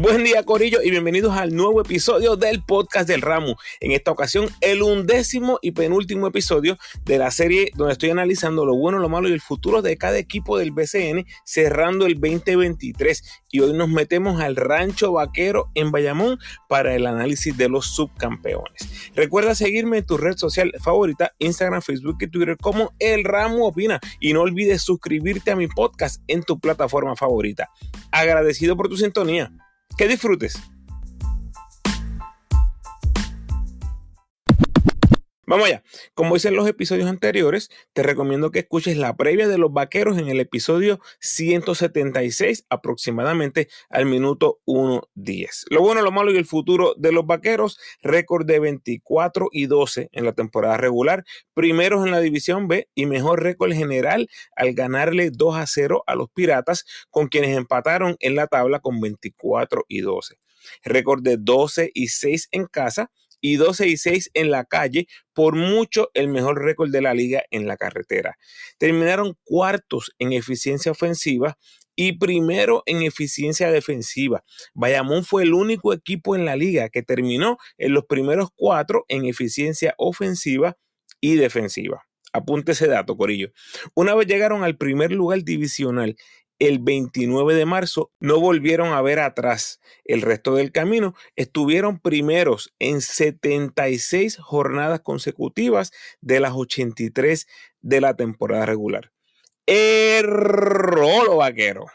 Buen día Corillo y bienvenidos al nuevo episodio del podcast del Ramo. En esta ocasión el undécimo y penúltimo episodio de la serie donde estoy analizando lo bueno, lo malo y el futuro de cada equipo del BCN cerrando el 2023 y hoy nos metemos al rancho vaquero en Bayamón para el análisis de los subcampeones. Recuerda seguirme en tu red social favorita, Instagram, Facebook y Twitter como El Ramo Opina y no olvides suscribirte a mi podcast en tu plataforma favorita. Agradecido por tu sintonía. Que disfrutes. Vamos allá. Como hice en los episodios anteriores, te recomiendo que escuches la previa de los vaqueros en el episodio 176, aproximadamente al minuto 1.10. Lo bueno, lo malo y el futuro de los vaqueros, récord de 24 y 12 en la temporada regular, primeros en la división B y mejor récord general al ganarle 2 a 0 a los Piratas, con quienes empataron en la tabla con 24 y 12. Récord de 12 y 6 en casa y 12 y 6 en la calle, por mucho el mejor récord de la liga en la carretera. Terminaron cuartos en eficiencia ofensiva y primero en eficiencia defensiva. Bayamón fue el único equipo en la liga que terminó en los primeros cuatro en eficiencia ofensiva y defensiva. Apunte ese dato, Corillo. Una vez llegaron al primer lugar divisional el 29 de marzo no volvieron a ver atrás. El resto del camino estuvieron primeros en 76 jornadas consecutivas de las 83 de la temporada regular. El rolo vaquero.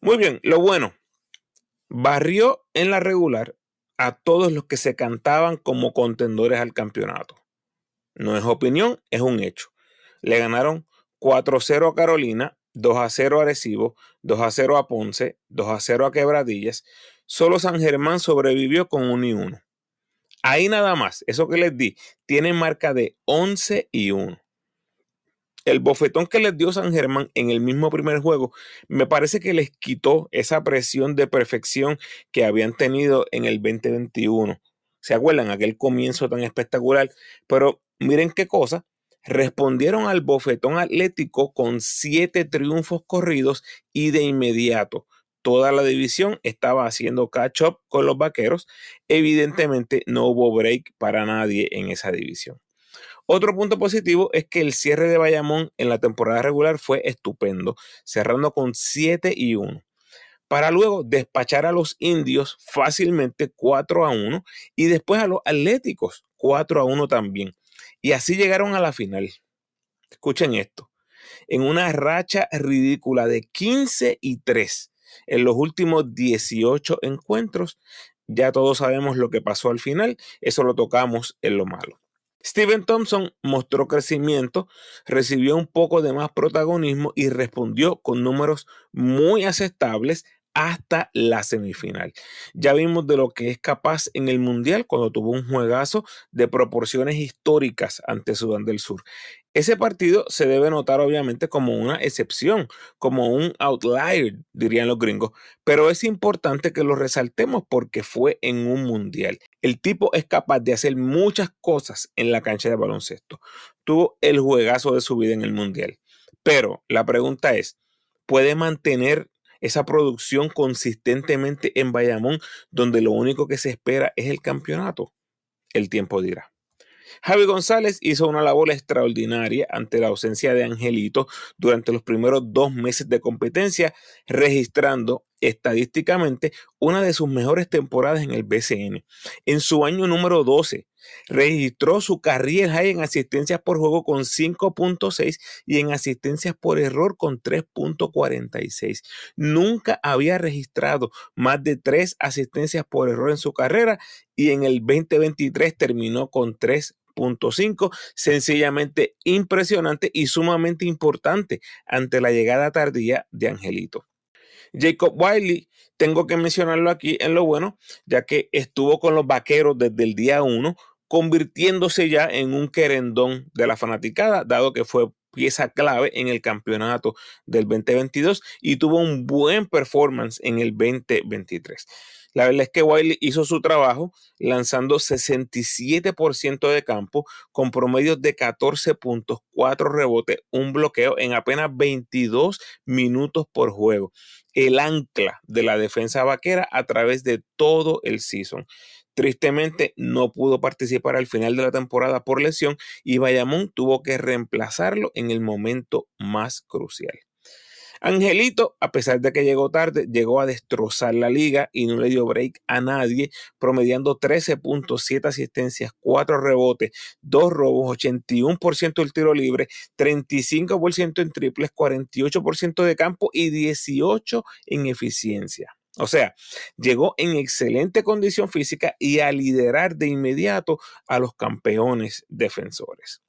Muy bien, lo bueno, barrió en la regular a todos los que se cantaban como contendores al campeonato. No es opinión, es un hecho. Le ganaron 4-0 a Carolina, 2 a 0 a Arecibo, 2 a 0 a Ponce, 2 a 0 a Quebradillas. Solo San Germán sobrevivió con 1 y 1. Ahí nada más, eso que les di, tiene marca de 11 y 1. El bofetón que les dio San Germán en el mismo primer juego, me parece que les quitó esa presión de perfección que habían tenido en el 2021. ¿Se acuerdan? Aquel comienzo tan espectacular. Pero miren qué cosa, respondieron al bofetón atlético con siete triunfos corridos y de inmediato toda la división estaba haciendo catch up con los vaqueros. Evidentemente no hubo break para nadie en esa división. Otro punto positivo es que el cierre de Bayamón en la temporada regular fue estupendo, cerrando con 7 y 1 para luego despachar a los indios fácilmente 4 a 1 y después a los atléticos 4 a 1 también. Y así llegaron a la final. Escuchen esto. En una racha ridícula de 15 y 3 en los últimos 18 encuentros. Ya todos sabemos lo que pasó al final. Eso lo tocamos en lo malo. Steven Thompson mostró crecimiento, recibió un poco de más protagonismo y respondió con números muy aceptables hasta la semifinal. Ya vimos de lo que es capaz en el Mundial cuando tuvo un juegazo de proporciones históricas ante Sudán del Sur. Ese partido se debe notar obviamente como una excepción, como un outlier, dirían los gringos, pero es importante que lo resaltemos porque fue en un mundial. El tipo es capaz de hacer muchas cosas en la cancha de baloncesto. Tuvo el juegazo de su vida en el mundial. Pero la pregunta es, ¿puede mantener esa producción consistentemente en Bayamón, donde lo único que se espera es el campeonato? El tiempo dirá. Javi González hizo una labor extraordinaria ante la ausencia de Angelito durante los primeros dos meses de competencia, registrando estadísticamente una de sus mejores temporadas en el BCN. En su año número 12, registró su carrera high en asistencias por juego con 5.6 y en asistencias por error con 3.46. Nunca había registrado más de 3 asistencias por error en su carrera y en el 2023 terminó con 3.5, sencillamente impresionante y sumamente importante ante la llegada tardía de Angelito. Jacob Wiley, tengo que mencionarlo aquí en lo bueno, ya que estuvo con los vaqueros desde el día 1, convirtiéndose ya en un querendón de la fanaticada, dado que fue pieza clave en el campeonato del 2022 y tuvo un buen performance en el 2023. La verdad es que Wiley hizo su trabajo lanzando 67% de campo con promedios de 14 puntos, 4 rebotes, un bloqueo en apenas 22 minutos por juego. El ancla de la defensa vaquera a través de todo el season. Tristemente no pudo participar al final de la temporada por lesión y Bayamón tuvo que reemplazarlo en el momento más crucial. Angelito, a pesar de que llegó tarde, llegó a destrozar la liga y no le dio break a nadie, promediando 13.7 asistencias, 4 rebotes, 2 robos, 81% del tiro libre, 35% en triples, 48% de campo y 18% en eficiencia. O sea, llegó en excelente condición física y a liderar de inmediato a los campeones defensores.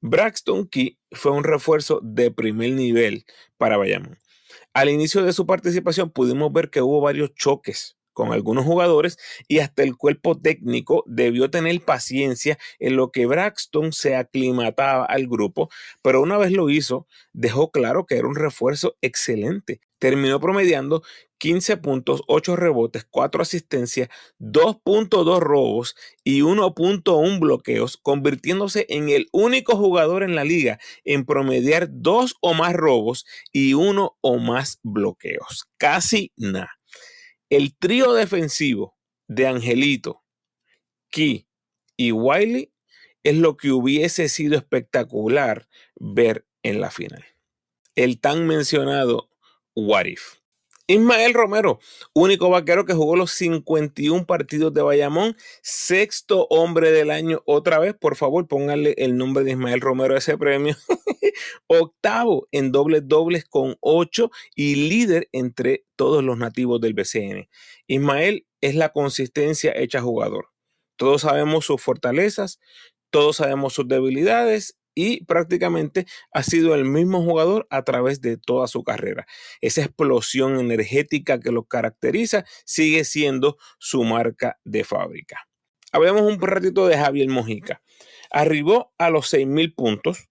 Braxton Key fue un refuerzo de primer nivel para Bayamón. Al inicio de su participación pudimos ver que hubo varios choques con algunos jugadores y hasta el cuerpo técnico debió tener paciencia en lo que Braxton se aclimataba al grupo, pero una vez lo hizo, dejó claro que era un refuerzo excelente. Terminó promediando 15 puntos, 8 rebotes, 4 asistencias, 2.2 robos y 1.1 bloqueos, convirtiéndose en el único jugador en la liga en promediar 2 o más robos y 1 o más bloqueos. Casi nada. El trío defensivo de Angelito, Key y Wiley es lo que hubiese sido espectacular ver en la final. El tan mencionado What If. Ismael Romero, único vaquero que jugó los 51 partidos de Bayamón, sexto hombre del año. Otra vez, por favor, pónganle el nombre de Ismael Romero a ese premio. Octavo en dobles dobles con 8 y líder entre todos los nativos del BCN. Ismael es la consistencia hecha jugador. Todos sabemos sus fortalezas, todos sabemos sus debilidades y prácticamente ha sido el mismo jugador a través de toda su carrera. Esa explosión energética que lo caracteriza sigue siendo su marca de fábrica. Hablemos un ratito de Javier Mojica. Arribó a los 6.000 puntos,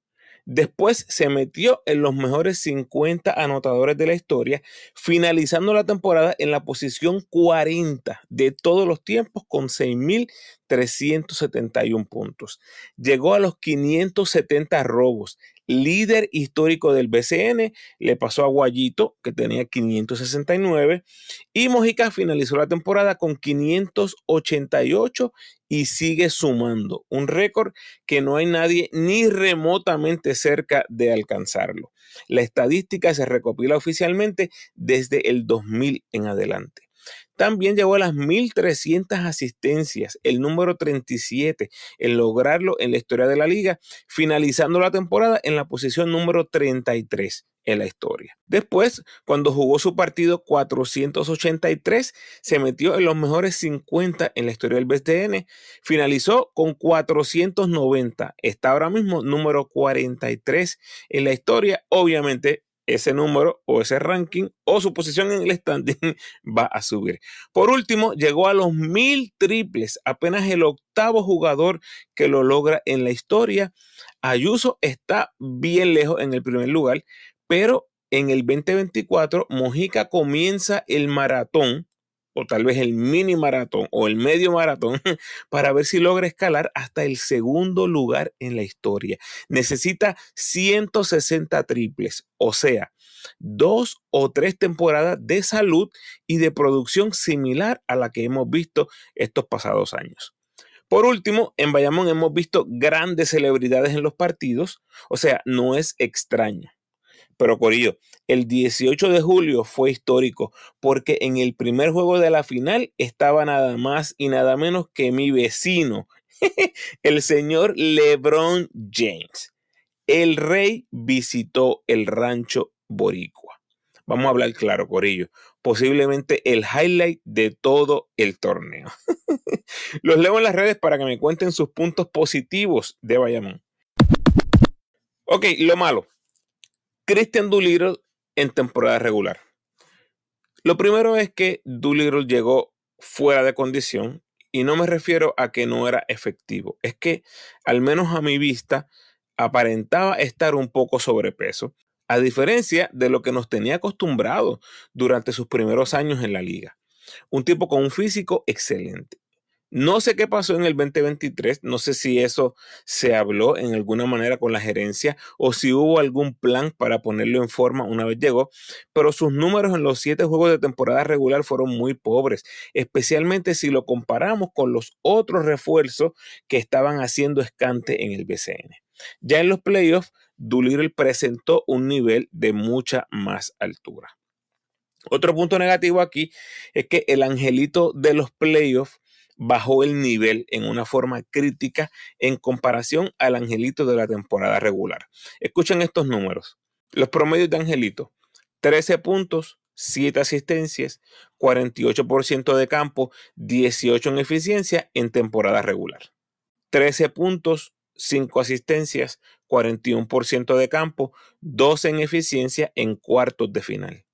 Después se metió en los mejores 50 anotadores de la historia, finalizando la temporada en la posición 40 de todos los tiempos con 6.371 puntos. Llegó a los 570 robos, líder histórico del BCN, le pasó a Guayito, que tenía 569, y Mojica finalizó la temporada con 588 y sigue sumando, un récord que no hay nadie ni remotamente cerca de alcanzarlo. La estadística se recopila oficialmente desde el 2000 en adelante. También llegó a las 1.300 asistencias, el número 37, en lograrlo en la historia de la liga, finalizando la temporada en la posición número 33 en la historia. Después, cuando jugó su partido 483, se metió en los mejores 50 en la historia del BTN, finalizó con 490, está ahora mismo número 43 en la historia, obviamente ese número o ese ranking o su posición en el standing va a subir. Por último, llegó a los mil triples, apenas el octavo jugador que lo logra en la historia. Ayuso está bien lejos en el primer lugar, pero en el 2024 Mojica comienza el maratón o tal vez el mini maratón o el medio maratón para ver si logra escalar hasta el segundo lugar en la historia. Necesita 160 triples, o sea, dos o tres temporadas de salud y de producción similar a la que hemos visto estos pasados años. Por último, en Bayamón hemos visto grandes celebridades en los partidos, o sea, no es extraño pero Corillo, el 18 de julio fue histórico porque en el primer juego de la final estaba nada más y nada menos que mi vecino, el señor LeBron James. El rey visitó el rancho Boricua. Vamos a hablar claro, Corillo. Posiblemente el highlight de todo el torneo. Los leo en las redes para que me cuenten sus puntos positivos de Bayamón. Ok, lo malo. Christian Doolittle en temporada regular. Lo primero es que Doolittle llegó fuera de condición y no me refiero a que no era efectivo, es que al menos a mi vista aparentaba estar un poco sobrepeso, a diferencia de lo que nos tenía acostumbrado durante sus primeros años en la liga. Un tipo con un físico excelente. No sé qué pasó en el 2023, no sé si eso se habló en alguna manera con la gerencia o si hubo algún plan para ponerlo en forma una vez llegó, pero sus números en los siete juegos de temporada regular fueron muy pobres, especialmente si lo comparamos con los otros refuerzos que estaban haciendo escante en el BCN. Ya en los playoffs, Doolittle presentó un nivel de mucha más altura. Otro punto negativo aquí es que el angelito de los playoffs bajó el nivel en una forma crítica en comparación al Angelito de la temporada regular. Escuchen estos números. Los promedios de Angelito, 13 puntos, 7 asistencias, 48% de campo, 18 en eficiencia en temporada regular. 13 puntos, 5 asistencias, 41% de campo, 12 en eficiencia en cuartos de final.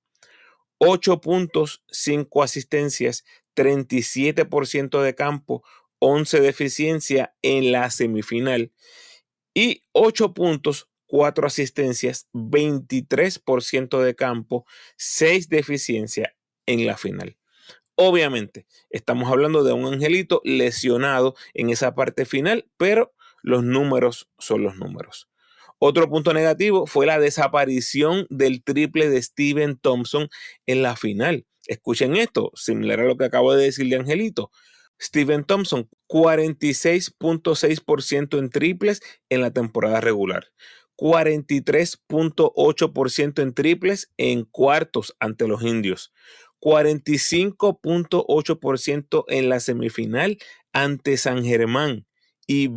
8 puntos, 5 asistencias, 37% de campo, 11 de eficiencia en la semifinal y 8 puntos, 4 asistencias, 23% de campo, 6 de eficiencia en la final. Obviamente, estamos hablando de un angelito lesionado en esa parte final, pero los números son los números. Otro punto negativo fue la desaparición del triple de Steven Thompson en la final. Escuchen esto, similar a lo que acabo de decir de Angelito. Steven Thompson, 46.6% en triples en la temporada regular. 43.8% en triples en cuartos ante los indios. 45.8% en la semifinal ante San Germán y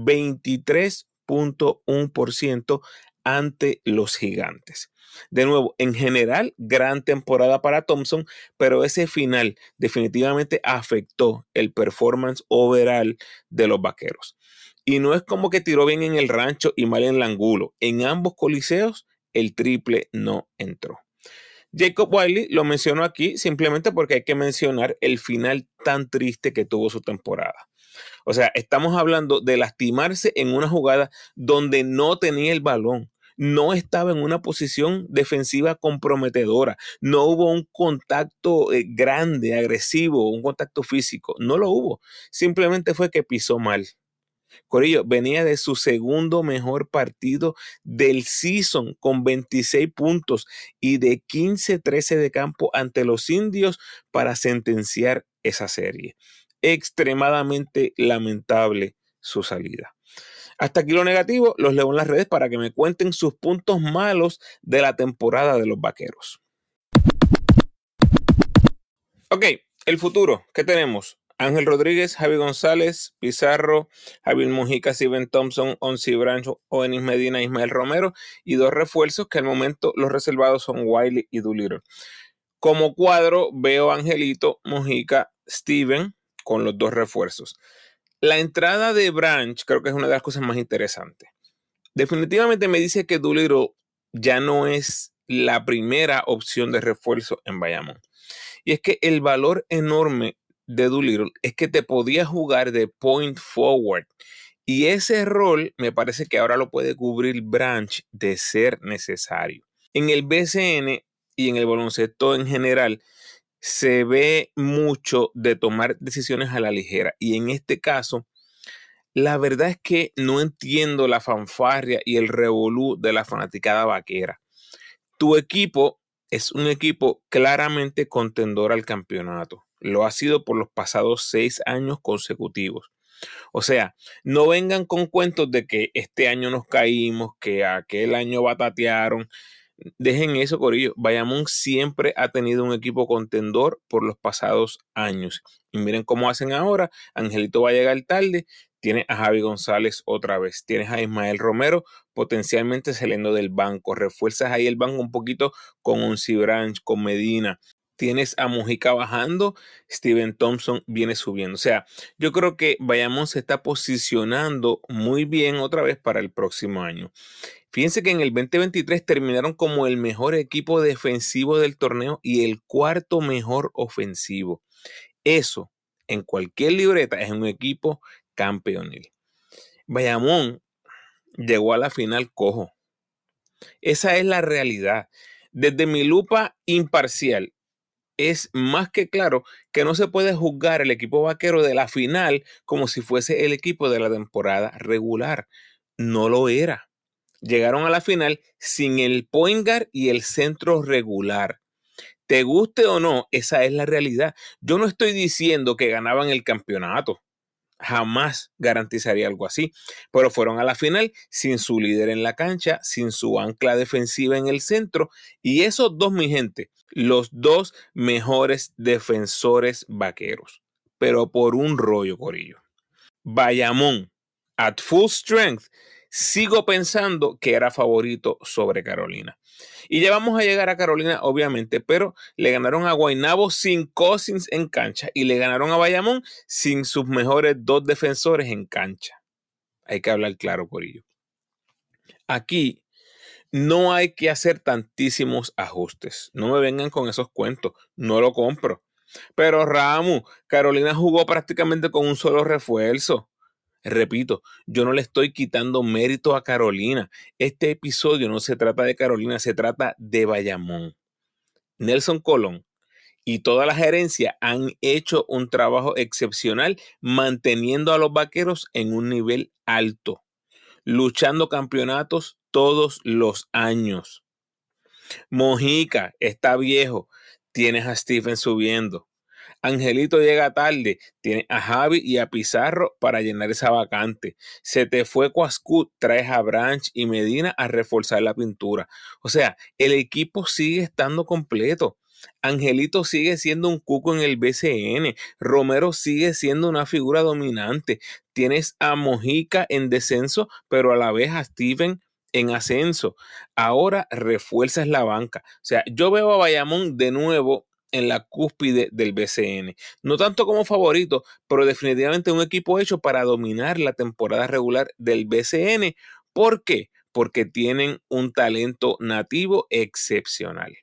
23.1% ante los gigantes. De nuevo, en general, gran temporada para Thompson, pero ese final definitivamente afectó el performance overall de los vaqueros. Y no es como que tiró bien en el rancho y mal en el angulo. En ambos coliseos, el triple no entró. Jacob Wiley lo mencionó aquí simplemente porque hay que mencionar el final tan triste que tuvo su temporada. O sea, estamos hablando de lastimarse en una jugada donde no tenía el balón no estaba en una posición defensiva comprometedora, no hubo un contacto eh, grande, agresivo, un contacto físico, no lo hubo, simplemente fue que pisó mal. Corillo venía de su segundo mejor partido del season con 26 puntos y de 15-13 de campo ante los indios para sentenciar esa serie. Extremadamente lamentable su salida. Hasta aquí lo negativo, los leo en las redes para que me cuenten sus puntos malos de la temporada de los vaqueros. Ok, el futuro, ¿qué tenemos? Ángel Rodríguez, Javi González, Pizarro, Javier Mujica, Steven Thompson, Onsi Brancho, Oenis Medina, Ismael Romero y dos refuerzos que al momento los reservados son Wiley y Doolittle. Como cuadro veo Angelito, Mujica, Steven con los dos refuerzos. La entrada de Branch creo que es una de las cosas más interesantes. Definitivamente me dice que Doolittle ya no es la primera opción de refuerzo en Bayamón. Y es que el valor enorme de Doolittle es que te podía jugar de point forward. Y ese rol me parece que ahora lo puede cubrir Branch de ser necesario. En el BCN y en el baloncesto en general, se ve mucho de tomar decisiones a la ligera. Y en este caso, la verdad es que no entiendo la fanfarria y el revolú de la fanaticada vaquera. Tu equipo es un equipo claramente contendor al campeonato. Lo ha sido por los pasados seis años consecutivos. O sea, no vengan con cuentos de que este año nos caímos, que aquel año batatearon. Dejen eso, Corillo. Bayamón siempre ha tenido un equipo contendor por los pasados años. Y miren cómo hacen ahora. Angelito va a llegar tarde. Tiene a Javi González otra vez. Tienes a Ismael Romero potencialmente saliendo del banco. Refuerzas ahí el banco un poquito con un Branch, con Medina. Tienes a Mujica bajando, Steven Thompson viene subiendo. O sea, yo creo que Bayamón se está posicionando muy bien otra vez para el próximo año. Fíjense que en el 2023 terminaron como el mejor equipo defensivo del torneo y el cuarto mejor ofensivo. Eso, en cualquier libreta, es un equipo campeonil. Bayamón llegó a la final cojo. Esa es la realidad. Desde mi lupa imparcial, es más que claro que no se puede juzgar el equipo vaquero de la final como si fuese el equipo de la temporada regular. No lo era. Llegaron a la final sin el point y el centro regular. Te guste o no, esa es la realidad. Yo no estoy diciendo que ganaban el campeonato jamás garantizaría algo así. Pero fueron a la final sin su líder en la cancha, sin su ancla defensiva en el centro. Y esos dos, mi gente, los dos mejores defensores vaqueros. Pero por un rollo, Corillo. Bayamón, at full strength, sigo pensando que era favorito sobre Carolina. Y ya vamos a llegar a Carolina, obviamente, pero le ganaron a Guaynabo sin Cousins en cancha y le ganaron a Bayamón sin sus mejores dos defensores en cancha. Hay que hablar claro, por ello. Aquí no hay que hacer tantísimos ajustes. No me vengan con esos cuentos. No lo compro. Pero Ramu, Carolina jugó prácticamente con un solo refuerzo. Repito, yo no le estoy quitando mérito a Carolina. Este episodio no se trata de Carolina, se trata de Bayamón. Nelson Colón y toda la gerencia han hecho un trabajo excepcional manteniendo a los vaqueros en un nivel alto, luchando campeonatos todos los años. Mojica está viejo, tienes a Stephen subiendo. Angelito llega tarde, tiene a Javi y a Pizarro para llenar esa vacante. Se te fue Cuascut, traes a Branch y Medina a reforzar la pintura. O sea, el equipo sigue estando completo. Angelito sigue siendo un cuco en el BCN. Romero sigue siendo una figura dominante. Tienes a Mojica en descenso, pero a la vez a Steven en ascenso. Ahora refuerzas la banca. O sea, yo veo a Bayamón de nuevo en la cúspide del BCN. No tanto como favorito, pero definitivamente un equipo hecho para dominar la temporada regular del BCN. ¿Por qué? Porque tienen un talento nativo excepcional.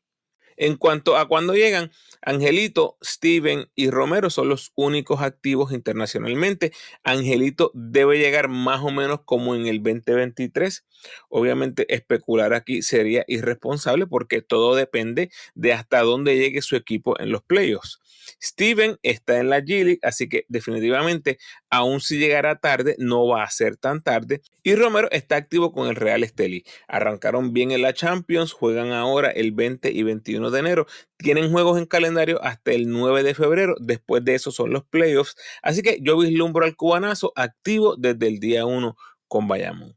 En cuanto a cuando llegan, Angelito, Steven y Romero son los únicos activos internacionalmente. Angelito debe llegar más o menos como en el 2023. Obviamente especular aquí sería irresponsable porque todo depende de hasta dónde llegue su equipo en los playoffs. Steven está en la G League, así que definitivamente, aún si llegara tarde, no va a ser tan tarde. Y Romero está activo con el Real Esteli. Arrancaron bien en la Champions, juegan ahora el 20 y 21 de enero. Tienen juegos en calendario hasta el 9 de febrero. Después de eso son los playoffs. Así que yo vislumbro al cubanazo activo desde el día 1 con Bayamón.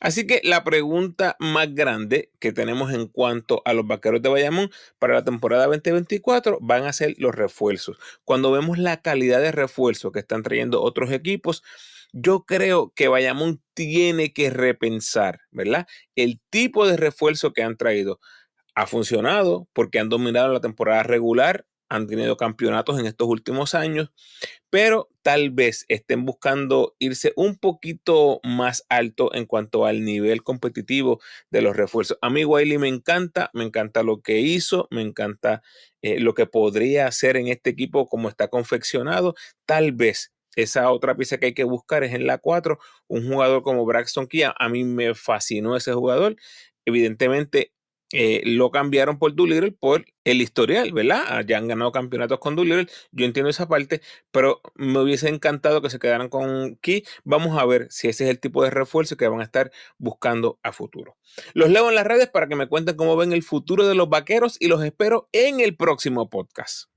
Así que la pregunta más grande que tenemos en cuanto a los vaqueros de Bayamón para la temporada 2024 van a ser los refuerzos. Cuando vemos la calidad de refuerzo que están trayendo otros equipos, yo creo que Bayamón tiene que repensar, ¿verdad? El tipo de refuerzo que han traído ha funcionado porque han dominado la temporada regular han tenido campeonatos en estos últimos años, pero tal vez estén buscando irse un poquito más alto en cuanto al nivel competitivo de los refuerzos. A mí Wiley me encanta, me encanta lo que hizo, me encanta eh, lo que podría hacer en este equipo como está confeccionado. Tal vez esa otra pieza que hay que buscar es en la 4, un jugador como Braxton Kia. A mí me fascinó ese jugador. Evidentemente, eh, lo cambiaron por Doolittle por el historial, ¿verdad? Ah, ya han ganado campeonatos con Doolittle, yo entiendo esa parte, pero me hubiese encantado que se quedaran con Key. Vamos a ver si ese es el tipo de refuerzo que van a estar buscando a futuro. Los leo en las redes para que me cuenten cómo ven el futuro de los vaqueros y los espero en el próximo podcast.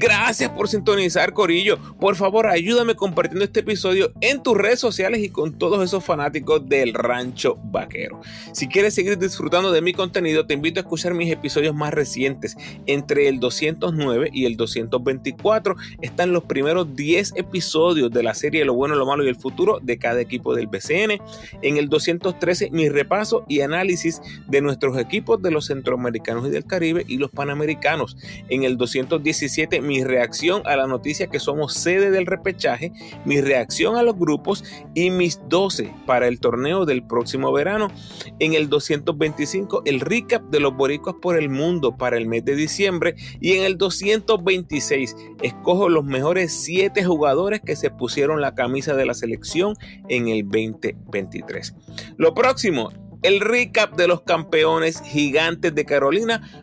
Gracias por sintonizar, Corillo. Por favor, ayúdame compartiendo este episodio en tus redes sociales y con todos esos fanáticos del rancho vaquero. Si quieres seguir disfrutando de mi contenido, te invito a escuchar mis episodios más recientes. Entre el 209 y el 224 están los primeros 10 episodios de la serie Lo bueno, lo malo y el futuro de cada equipo del BCN. En el 213, mi repaso y análisis de nuestros equipos de los centroamericanos y del Caribe y los panamericanos. En el 217, mi reacción a la noticia que somos sede del repechaje, mi reacción a los grupos y mis 12 para el torneo del próximo verano. En el 225 el recap de los boricuas por el mundo para el mes de diciembre y en el 226 escojo los mejores 7 jugadores que se pusieron la camisa de la selección en el 2023. Lo próximo el recap de los campeones gigantes de Carolina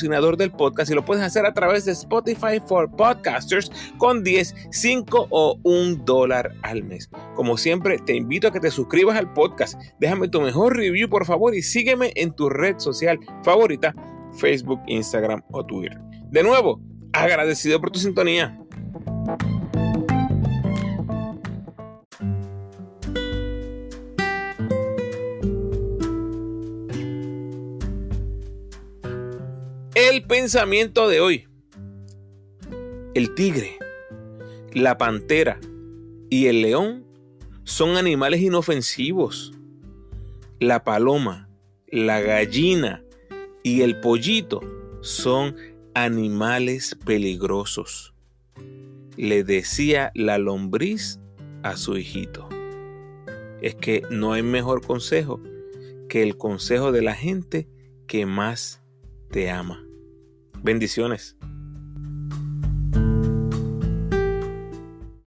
del podcast y lo puedes hacer a través de Spotify for Podcasters con 10, 5 o 1 dólar al mes. Como siempre, te invito a que te suscribas al podcast, déjame tu mejor review por favor y sígueme en tu red social favorita, Facebook, Instagram o Twitter. De nuevo, agradecido por tu sintonía. Pensamiento de hoy. El tigre, la pantera y el león son animales inofensivos. La paloma, la gallina y el pollito son animales peligrosos. Le decía la lombriz a su hijito. Es que no hay mejor consejo que el consejo de la gente que más te ama. Bendiciones.